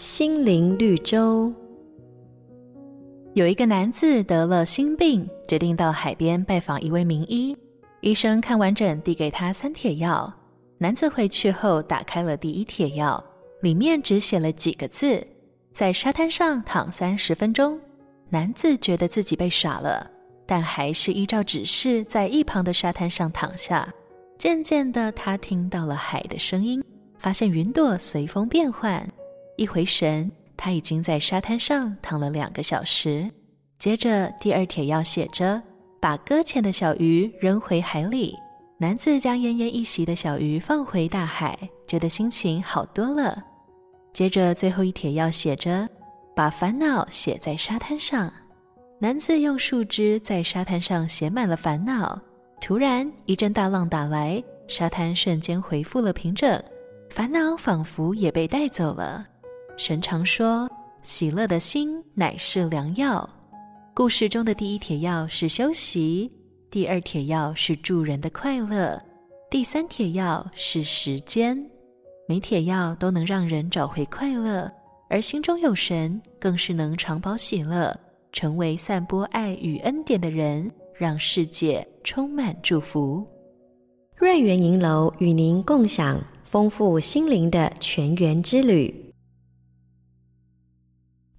心灵绿洲。有一个男子得了心病，决定到海边拜访一位名医。医生看完诊，递给他三帖药。男子回去后，打开了第一帖药，里面只写了几个字：在沙滩上躺三十分钟。男子觉得自己被耍了，但还是依照指示在一旁的沙滩上躺下。渐渐的，他听到了海的声音，发现云朵随风变换。一回神，他已经在沙滩上躺了两个小时。接着，第二帖要写着：“把搁浅的小鱼扔回海里。”男子将奄奄一息的小鱼放回大海，觉得心情好多了。接着，最后一帖要写着：“把烦恼写在沙滩上。”男子用树枝在沙滩上写满了烦恼。突然，一阵大浪打来，沙滩瞬间恢复了平整，烦恼仿佛也被带走了。神常说：“喜乐的心乃是良药。”故事中的第一铁药是休息，第二铁药是助人的快乐，第三铁药是时间。每铁药都能让人找回快乐，而心中有神，更是能常保喜乐，成为散播爱与恩典的人，让世界充满祝福。瑞园银楼与您共享丰富心灵的泉源之旅。